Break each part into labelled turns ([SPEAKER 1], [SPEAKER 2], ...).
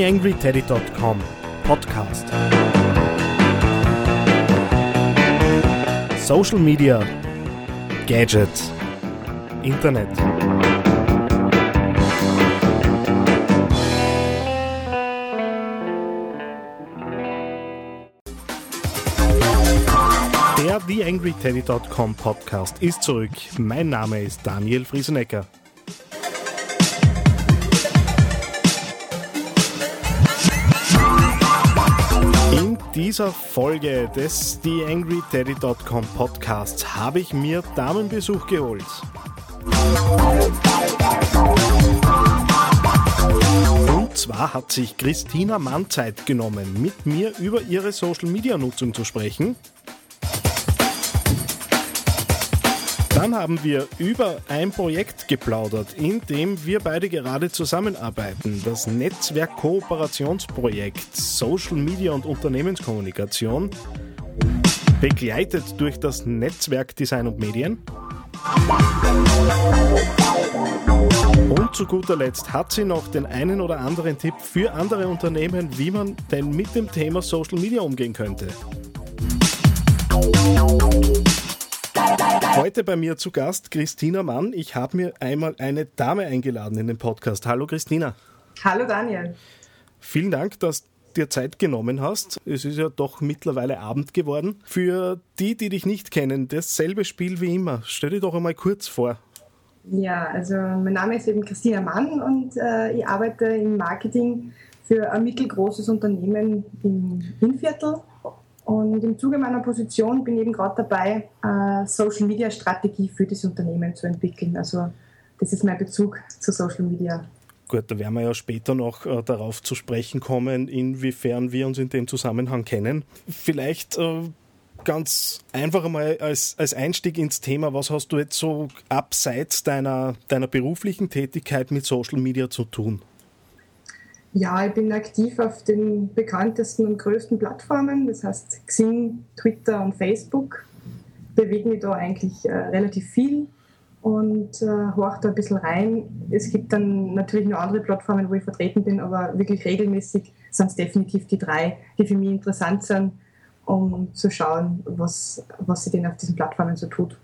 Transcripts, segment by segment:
[SPEAKER 1] TheAngryTeddy.com Podcast. Social Media, Gadgets, Internet. Der TheAngryTeddy.com Podcast ist zurück. Mein Name ist Daniel Friesenecker. Dieser Folge des TheAngryTeddy.com Podcasts habe ich mir Damenbesuch geholt. Und zwar hat sich Christina Mann Zeit genommen, mit mir über ihre Social Media Nutzung zu sprechen. Dann haben wir über ein Projekt geplaudert, in dem wir beide gerade zusammenarbeiten. Das Netzwerk-Kooperationsprojekt Social Media und Unternehmenskommunikation, begleitet durch das Netzwerk Design und Medien. Und zu guter Letzt hat sie noch den einen oder anderen Tipp für andere Unternehmen, wie man denn mit dem Thema Social Media umgehen könnte. Heute bei mir zu Gast Christina Mann. Ich habe mir einmal eine Dame eingeladen in den Podcast. Hallo Christina.
[SPEAKER 2] Hallo Daniel.
[SPEAKER 1] Vielen Dank, dass du dir Zeit genommen hast. Es ist ja doch mittlerweile Abend geworden. Für die, die dich nicht kennen, dasselbe Spiel wie immer. Stell dir doch einmal kurz vor.
[SPEAKER 2] Ja, also mein Name ist eben Christina Mann und äh, ich arbeite im Marketing für ein mittelgroßes Unternehmen im Innviertel und im Zuge meiner Position bin ich eben gerade dabei, eine Social Media Strategie für das Unternehmen zu entwickeln. Also das ist mein Bezug zu Social Media.
[SPEAKER 1] Gut, da werden wir ja später noch äh, darauf zu sprechen kommen, inwiefern wir uns in dem Zusammenhang kennen. Vielleicht äh, ganz einfach mal als, als Einstieg ins Thema, was hast du jetzt so abseits deiner, deiner beruflichen Tätigkeit mit Social Media zu tun?
[SPEAKER 2] Ja, ich bin aktiv auf den bekanntesten und größten Plattformen, das heißt Xing, Twitter und Facebook. Bewege mich da eigentlich äh, relativ viel und äh, horche da ein bisschen rein. Es gibt dann natürlich noch andere Plattformen, wo ich vertreten bin, aber wirklich regelmäßig sind es definitiv die drei, die für mich interessant sind, um zu schauen, was, was sie denn auf diesen Plattformen so tut.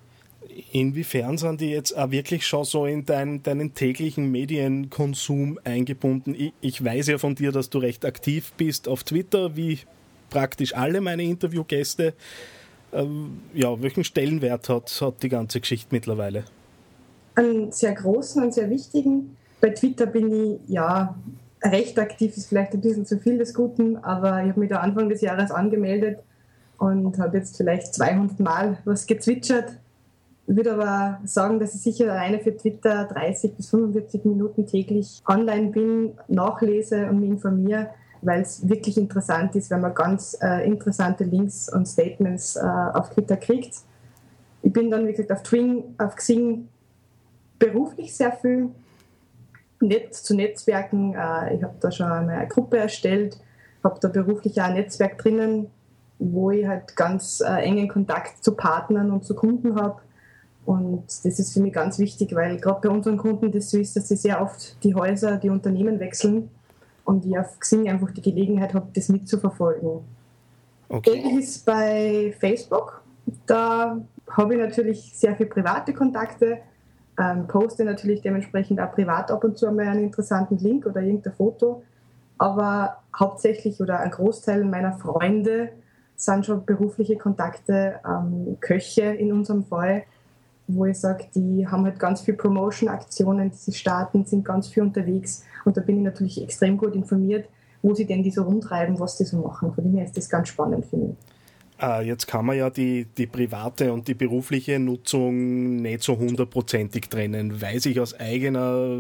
[SPEAKER 1] Inwiefern sind die jetzt auch wirklich schon so in dein, deinen täglichen Medienkonsum eingebunden? Ich, ich, weiß ja von dir, dass du recht aktiv bist auf Twitter, wie praktisch alle meine Interviewgäste. Ähm, ja, welchen Stellenwert hat, hat die ganze Geschichte mittlerweile?
[SPEAKER 2] Einen sehr großen und sehr wichtigen. Bei Twitter bin ich ja recht aktiv, ist vielleicht ein bisschen zu viel des Guten, aber ich habe mich da Anfang des Jahres angemeldet und habe jetzt vielleicht 200 Mal was gezwitschert würde aber sagen, dass ich sicher alleine für Twitter 30 bis 45 Minuten täglich online bin, nachlese und mich informiere, weil es wirklich interessant ist, wenn man ganz äh, interessante Links und Statements äh, auf Twitter kriegt. Ich bin dann, gesagt, auf Twing, auf Xing beruflich sehr viel Netz zu Netzwerken. Äh, ich habe da schon eine Gruppe erstellt, habe da beruflich auch ein Netzwerk drinnen, wo ich halt ganz äh, engen Kontakt zu Partnern und zu Kunden habe und das ist für mich ganz wichtig, weil gerade bei unseren Kunden das so ist, dass sie sehr oft die Häuser, die Unternehmen wechseln und ich auf Xing einfach die Gelegenheit habe, das mitzuverfolgen. Okay. Ähnlich ist bei Facebook. Da habe ich natürlich sehr viele private Kontakte, ähm, poste natürlich dementsprechend auch privat ab und zu einmal einen interessanten Link oder irgendein Foto. Aber hauptsächlich oder ein Großteil meiner Freunde sind schon berufliche Kontakte, ähm, Köche in unserem Fall wo ich sage, die haben halt ganz viel Promotion-Aktionen, die sie starten, sind ganz viel unterwegs und da bin ich natürlich extrem gut informiert, wo sie denn die so rumtreiben, was die so machen. Von dem her ist das ganz spannend für mich.
[SPEAKER 1] Ah, jetzt kann man ja die, die private und die berufliche Nutzung nicht so hundertprozentig trennen, weiß ich aus eigener,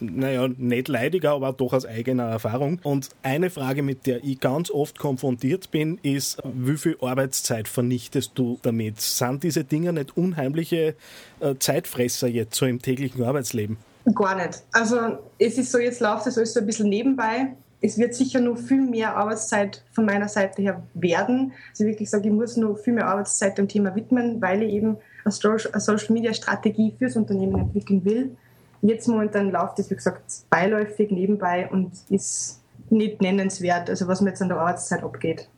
[SPEAKER 1] naja, nicht leidiger, aber doch aus eigener Erfahrung. Und eine Frage, mit der ich ganz oft konfrontiert bin, ist, wie viel Arbeitszeit vernichtest du damit? Sind diese Dinge nicht unheimliche äh, Zeitfresser jetzt so im täglichen Arbeitsleben?
[SPEAKER 2] Gar nicht. Also es ist so, jetzt läuft es alles so ein bisschen nebenbei es wird sicher noch viel mehr Arbeitszeit von meiner Seite her werden. Also wirklich sage, ich muss noch viel mehr Arbeitszeit dem Thema widmen, weil ich eben eine Social Media Strategie fürs Unternehmen entwickeln will. Jetzt momentan läuft es, wie gesagt, beiläufig nebenbei und ist nicht nennenswert, also was mir jetzt an der Arbeitszeit abgeht.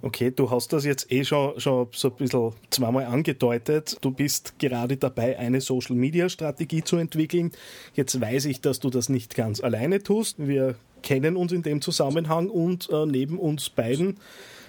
[SPEAKER 1] Okay, du hast das jetzt eh schon, schon so ein bisschen zweimal angedeutet. Du bist gerade dabei, eine Social-Media-Strategie zu entwickeln. Jetzt weiß ich, dass du das nicht ganz alleine tust. Wir kennen uns in dem Zusammenhang und äh, neben uns beiden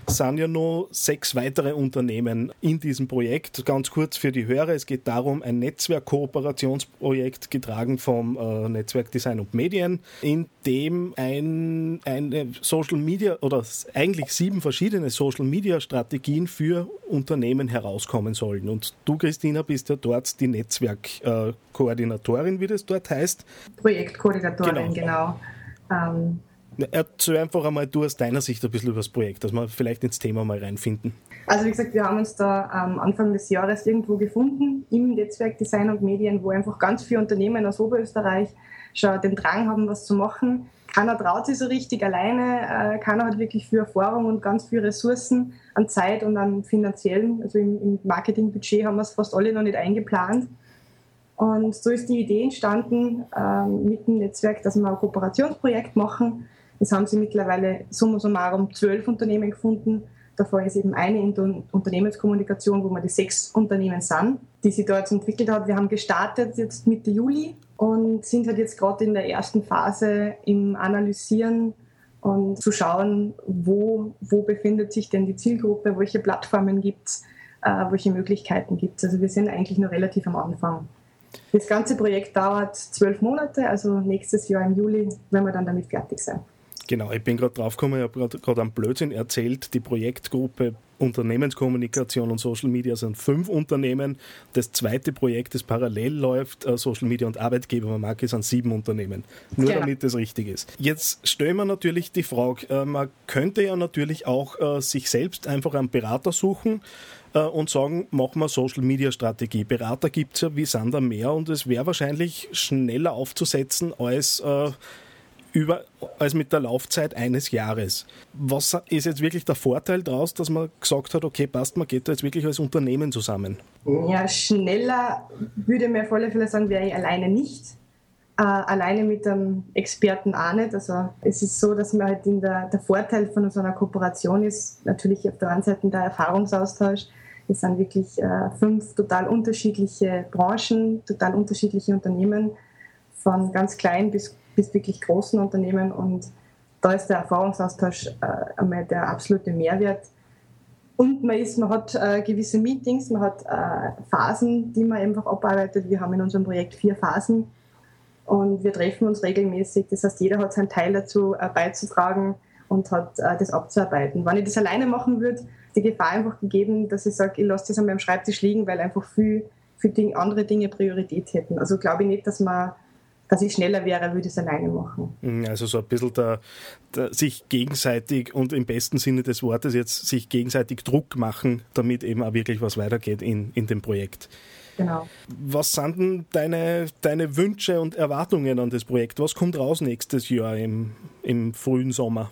[SPEAKER 1] sind ja noch sechs weitere Unternehmen in diesem Projekt. Ganz kurz für die Hörer, es geht darum, ein Netzwerkkooperationsprojekt getragen vom äh, Netzwerk Design und Medien, in dem ein, eine Social Media oder eigentlich sieben verschiedene Social Media Strategien für Unternehmen herauskommen sollen. Und du, Christina, bist ja dort die Netzwerkkoordinatorin, wie das dort heißt.
[SPEAKER 2] Projektkoordinatorin, genau. genau.
[SPEAKER 1] Ähm Erzähl einfach einmal du aus deiner Sicht ein bisschen über das Projekt, dass wir vielleicht ins Thema mal reinfinden.
[SPEAKER 2] Also wie gesagt, wir haben uns da am Anfang des Jahres irgendwo gefunden im Netzwerk Design und Medien, wo einfach ganz viele Unternehmen aus Oberösterreich schon den Drang haben, was zu machen. Keiner traut sich so richtig alleine, äh, keiner hat wirklich viel Erfahrung und ganz viele Ressourcen an Zeit und an finanziellen, also im, Marketingbudget haben wir es fast alle noch nicht eingeplant. Und so ist die Idee entstanden ähm, mit dem Netzwerk, dass wir ein Kooperationsprojekt machen, es haben sie mittlerweile summa summarum zwölf Unternehmen gefunden. Davon ist eben eine in der Unternehmenskommunikation, wo wir die sechs Unternehmen sind, die sie dort entwickelt hat. Wir haben gestartet jetzt Mitte Juli und sind halt jetzt gerade in der ersten Phase im Analysieren und zu schauen, wo, wo befindet sich denn die Zielgruppe, welche Plattformen gibt es, äh, welche Möglichkeiten gibt es. Also wir sind eigentlich noch relativ am Anfang. Das ganze Projekt dauert zwölf Monate, also nächstes Jahr im Juli, wenn wir dann damit fertig sein.
[SPEAKER 1] Genau, ich bin gerade draufgekommen, ich habe gerade einen Blödsinn erzählt. Die Projektgruppe Unternehmenskommunikation und Social Media sind fünf Unternehmen. Das zweite Projekt, das parallel läuft, äh, Social Media und Arbeitgebermarke, sind sieben Unternehmen. Nur genau. damit das richtig ist. Jetzt stellen wir natürlich die Frage, äh, man könnte ja natürlich auch äh, sich selbst einfach einen Berater suchen und sagen, machen wir Social Media Strategie. Berater gibt es ja wie Sander mehr und es wäre wahrscheinlich schneller aufzusetzen als über, als mit der Laufzeit eines Jahres. Was ist jetzt wirklich der Vorteil daraus, dass man gesagt hat, okay, passt, man geht da jetzt wirklich als Unternehmen zusammen?
[SPEAKER 2] Ja, schneller würde mir auf Fälle sagen, wäre ich alleine nicht. Äh, alleine mit einem Experten auch nicht. Also es ist so, dass man halt in der, der Vorteil von so einer Kooperation ist, natürlich auf der einen Seite der Erfahrungsaustausch. Es sind wirklich äh, fünf total unterschiedliche Branchen, total unterschiedliche Unternehmen, von ganz klein bis bis wirklich großen Unternehmen und da ist der Erfahrungsaustausch äh, einmal der absolute Mehrwert. Und man, ist, man hat äh, gewisse Meetings, man hat äh, Phasen, die man einfach abarbeitet. Wir haben in unserem Projekt vier Phasen und wir treffen uns regelmäßig. Das heißt, jeder hat seinen Teil dazu äh, beizutragen und hat äh, das abzuarbeiten. Wenn ich das alleine machen würde, die Gefahr einfach gegeben, dass ich sage, ich lasse das an meinem Schreibtisch liegen, weil einfach viel, viel andere Dinge Priorität hätten. Also glaube ich nicht, dass man dass ich schneller wäre, würde ich es alleine machen.
[SPEAKER 1] Mhm, also so ein bisschen der, der, sich gegenseitig und im besten Sinne des Wortes jetzt sich gegenseitig Druck machen, damit eben auch wirklich was weitergeht in, in dem Projekt.
[SPEAKER 2] Genau.
[SPEAKER 1] Was sind denn deine, deine Wünsche und Erwartungen an das Projekt? Was kommt raus nächstes Jahr im, im frühen Sommer?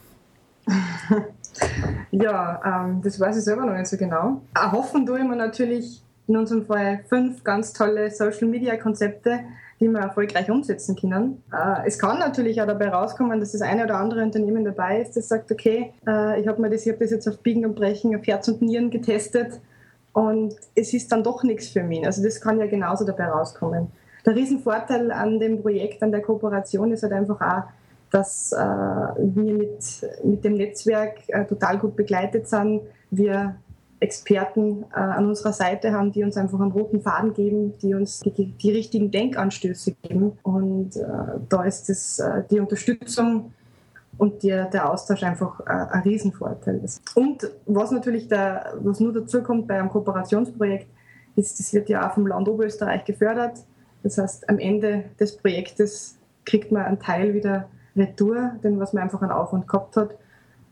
[SPEAKER 2] ja, ähm, das weiß ich selber noch nicht so genau. Erhoffen tue ich mir natürlich in unserem Fall fünf ganz tolle Social-Media-Konzepte, die wir erfolgreich umsetzen können. Äh, es kann natürlich auch dabei rauskommen, dass das eine oder andere Unternehmen dabei ist, das sagt, okay, äh, ich habe mir das, ich hab das jetzt auf Biegen und Brechen, auf Herz und Nieren getestet und es ist dann doch nichts für mich. Also das kann ja genauso dabei rauskommen. Der Riesenvorteil an dem Projekt, an der Kooperation ist halt einfach auch, dass äh, wir mit, mit dem Netzwerk total gut begleitet sind. Wir Experten äh, an unserer Seite haben, die uns einfach einen roten Faden geben, die uns die, die richtigen Denkanstöße geben. Und äh, da ist das, äh, die Unterstützung und der, der Austausch einfach äh, ein Riesenvorteil. Und was natürlich der, was nur dazu kommt bei einem Kooperationsprojekt, ist, das wird ja auch vom Land Oberösterreich gefördert. Das heißt, am Ende des Projektes kriegt man einen Teil wieder retour, denn was man einfach an Aufwand gehabt hat.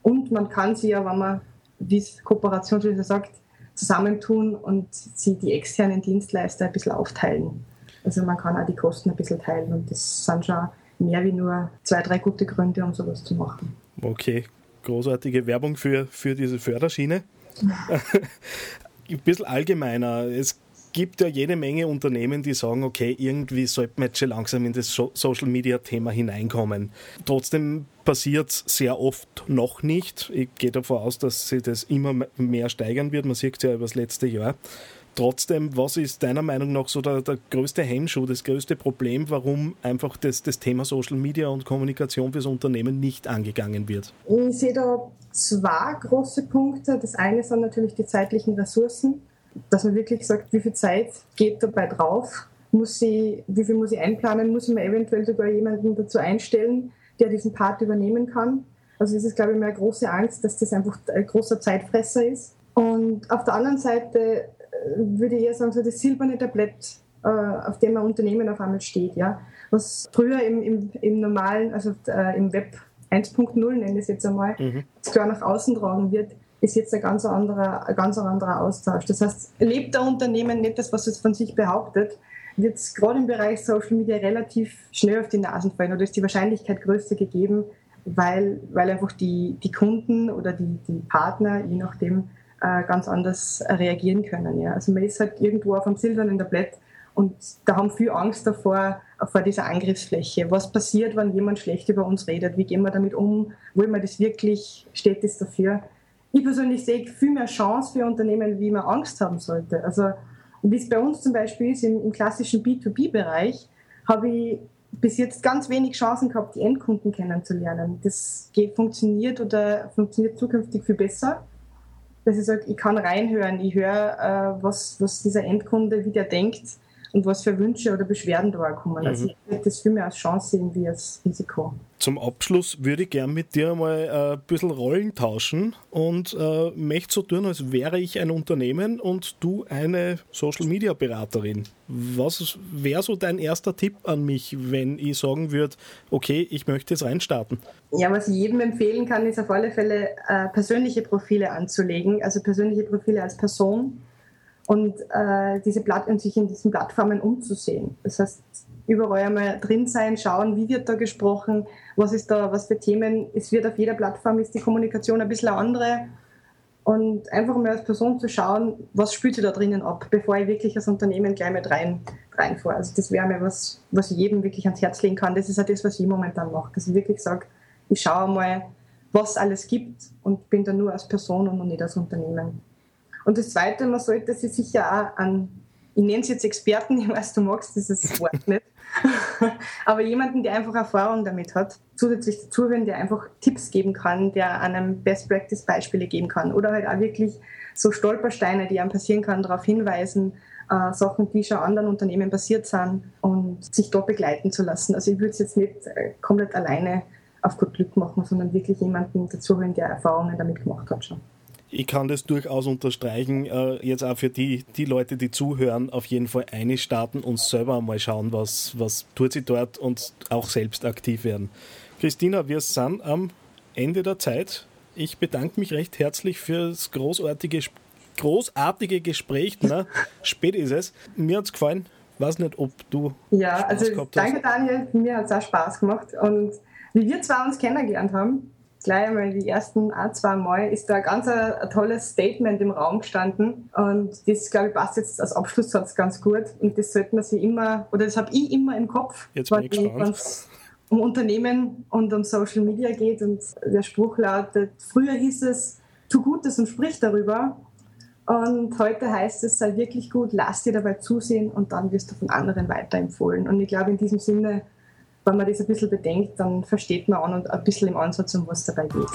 [SPEAKER 2] Und man kann sie ja, wenn man wie es Kooperationsschlüssel sagt, zusammentun und sie die externen Dienstleister ein bisschen aufteilen. Also man kann auch die Kosten ein bisschen teilen und das sind schon mehr wie nur zwei, drei gute Gründe, um sowas zu machen.
[SPEAKER 1] Okay, großartige Werbung für, für diese Förderschiene. ein bisschen allgemeiner. Es gibt ja jede Menge Unternehmen, die sagen, okay, irgendwie sollte man jetzt schon langsam in das Social Media Thema hineinkommen. Trotzdem passiert es sehr oft noch nicht. Ich gehe davon aus, dass sich das immer mehr steigern wird. Man sieht es ja über das letzte Jahr. Trotzdem, was ist deiner Meinung nach so der, der größte Hemmschuh, das größte Problem, warum einfach das, das Thema Social Media und Kommunikation fürs Unternehmen nicht angegangen wird?
[SPEAKER 2] Ich sehe da zwei große Punkte. Das eine sind natürlich die zeitlichen Ressourcen, dass man wirklich sagt, wie viel Zeit geht dabei drauf, muss ich, wie viel muss ich einplanen, muss man eventuell sogar jemanden dazu einstellen, der diesen Part übernehmen kann. Also das ist, glaube ich, meine große Angst, dass das einfach ein großer Zeitfresser ist. Und auf der anderen Seite würde ich eher sagen, so das silberne Tablett, äh, auf dem ein Unternehmen auf einmal steht. Ja? Was früher im, im, im normalen, also äh, im Web 1.0 nenne ich es jetzt einmal, mhm. klar nach außen tragen wird, ist jetzt ein ganz anderer, ein ganz anderer Austausch. Das heißt, lebt der Unternehmen nicht das, was es von sich behauptet, wird es gerade im Bereich Social Media relativ schnell auf die Nasen fallen oder ist die Wahrscheinlichkeit größer gegeben, weil, weil einfach die, die Kunden oder die, die Partner, je nachdem, äh, ganz anders reagieren können. Ja. Also man ist halt irgendwo auf einem silbernen Tablett und da haben viele Angst davor, vor dieser Angriffsfläche. Was passiert, wenn jemand schlecht über uns redet? Wie gehen wir damit um? Wollen wir das wirklich? Steht das dafür? Ich persönlich sehe viel mehr Chance für Unternehmen, wie man Angst haben sollte. Also wie es bei uns zum Beispiel ist, im, im klassischen B2B-Bereich, habe ich bis jetzt ganz wenig Chancen gehabt, die Endkunden kennenzulernen. Das geht, funktioniert oder funktioniert zukünftig viel besser dass ich sage, ich kann reinhören, ich höre, äh, was, was dieser Endkunde, wie der denkt und was für Wünsche oder Beschwerden da kommen. Also mhm. Also ich würde das viel mehr als Chance sehen wie als Risiko.
[SPEAKER 1] Zum Abschluss würde ich gerne mit dir mal äh, ein bisschen Rollen tauschen und äh, möchte so tun, als wäre ich ein Unternehmen und du eine Social Media Beraterin. Was wäre so dein erster Tipp an mich, wenn ich sagen würde, okay, ich möchte jetzt reinstarten?
[SPEAKER 2] Ja, was ich jedem empfehlen kann, ist auf alle Fälle äh, persönliche Profile anzulegen, also persönliche Profile als Person und äh, diese Platt und sich in diesen Plattformen umzusehen. Das heißt, überall einmal drin sein, schauen, wie wird da gesprochen, was ist da, was für Themen. Es wird auf jeder Plattform ist die Kommunikation ein bisschen andere. Und einfach mal als Person zu schauen, was spielt sie da drinnen ab, bevor ich wirklich als Unternehmen gleich mit rein, reinfahre. Also das wäre mir was, was ich jedem wirklich ans Herz legen kann. Das ist auch das, was ich momentan mache. Dass ich wirklich sage, ich schaue mal, was alles gibt und bin da nur als Person und nicht als Unternehmen. Und das Zweite, man sollte sich sicher auch an, ich nenne es jetzt Experten, ich weiß, du magst dieses Wort nicht, aber jemanden, der einfach Erfahrung damit hat, zusätzlich dazu, wenn der einfach Tipps geben kann, der einem Best Practice Beispiele geben kann oder halt auch wirklich so Stolpersteine, die einem passieren kann, darauf hinweisen, äh, Sachen, die schon anderen Unternehmen passiert sind und sich dort begleiten zu lassen. Also ich würde es jetzt nicht äh, komplett alleine auf gut Glück machen, sondern wirklich jemanden dazu holen, der Erfahrungen damit gemacht hat schon
[SPEAKER 1] ich kann das durchaus unterstreichen. Äh, jetzt auch für die, die Leute, die zuhören, auf jeden Fall einstarten und selber mal schauen, was, was tut sie dort und auch selbst aktiv werden. Christina, wir sind am Ende der Zeit. Ich bedanke mich recht herzlich für das großartige, großartige Gespräch. Na, spät ist es. Mir hat es gefallen. Weiß nicht, ob du.
[SPEAKER 2] Ja, Spaß also danke, Daniel. Mir hat es auch Spaß gemacht. Und wie wir zwei uns kennengelernt haben, gleich einmal die ersten ein, zwei Mal ist da ganz ein, ein, tolles Statement im Raum gestanden. Und das, glaube ich, passt jetzt als Abschlusssatz ganz gut. Und das sollte man sich immer, oder das habe ich immer im Kopf,
[SPEAKER 1] jetzt bin ich wenn es
[SPEAKER 2] um Unternehmen und um Social Media geht. Und der Spruch lautet, früher hieß es, tu Gutes und sprich darüber. Und heute heißt es, sei wirklich gut, lass dir dabei zusehen und dann wirst du von anderen weiterempfohlen. Und ich glaube, in diesem Sinne wenn man das ein bisschen bedenkt, dann versteht man auch und ein bisschen im Ansatz, um was dabei geht.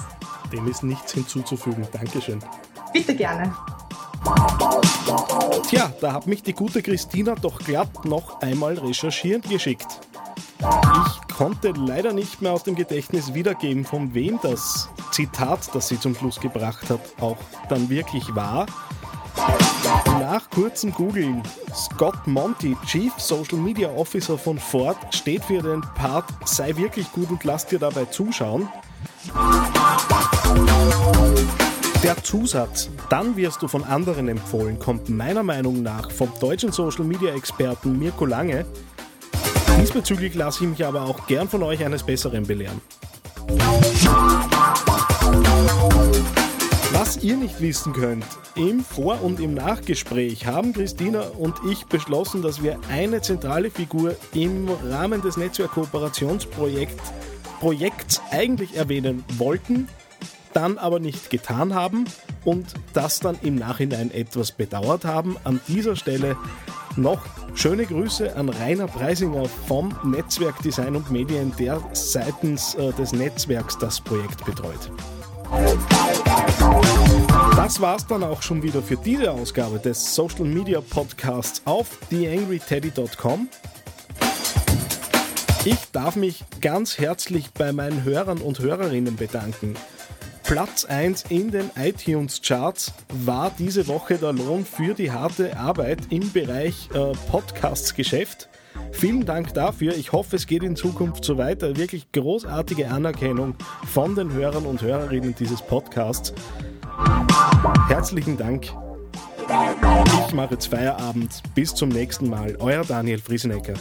[SPEAKER 1] Dem ist nichts hinzuzufügen. Dankeschön.
[SPEAKER 2] Bitte gerne.
[SPEAKER 1] Tja, da hat mich die gute Christina doch glatt noch einmal recherchieren geschickt. Ich konnte leider nicht mehr aus dem Gedächtnis wiedergeben, von wem das Zitat, das sie zum Schluss gebracht hat, auch dann wirklich war. Nach kurzem Googlen, Scott Monty, Chief Social Media Officer von Ford, steht für den Part Sei wirklich gut und lass dir dabei zuschauen. Der Zusatz, dann wirst du von anderen empfohlen, kommt meiner Meinung nach vom deutschen Social Media Experten Mirko Lange. Diesbezüglich lasse ich mich aber auch gern von euch eines Besseren belehren. Was ihr nicht wissen könnt, im Vor- und im Nachgespräch haben Christina und ich beschlossen, dass wir eine zentrale Figur im Rahmen des Netzwerkkooperationsprojekts Projekts eigentlich erwähnen wollten, dann aber nicht getan haben und das dann im Nachhinein etwas bedauert haben. An dieser Stelle noch schöne Grüße an Rainer Preisinger vom Netzwerk Design und Medien, der seitens äh, des Netzwerks das Projekt betreut. Das war's dann auch schon wieder für diese Ausgabe des Social Media Podcasts auf theangryteddy.com. Ich darf mich ganz herzlich bei meinen Hörern und Hörerinnen bedanken. Platz 1 in den iTunes-Charts war diese Woche der Lohn für die harte Arbeit im Bereich äh, Podcasts-Geschäft. Vielen Dank dafür. Ich hoffe, es geht in Zukunft so weiter. Wirklich großartige Anerkennung von den Hörern und Hörerinnen dieses Podcasts. Herzlichen Dank. Ich mache jetzt Feierabend. Bis zum nächsten Mal. Euer Daniel Friesenecker.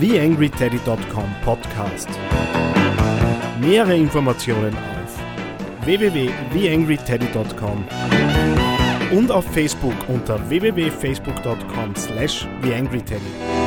[SPEAKER 1] TheAngryTeddy.com Podcast. Mehrere Informationen auf www.theangryteddy.com und auf Facebook unter www.facebook.com slash TheAngryTeddy.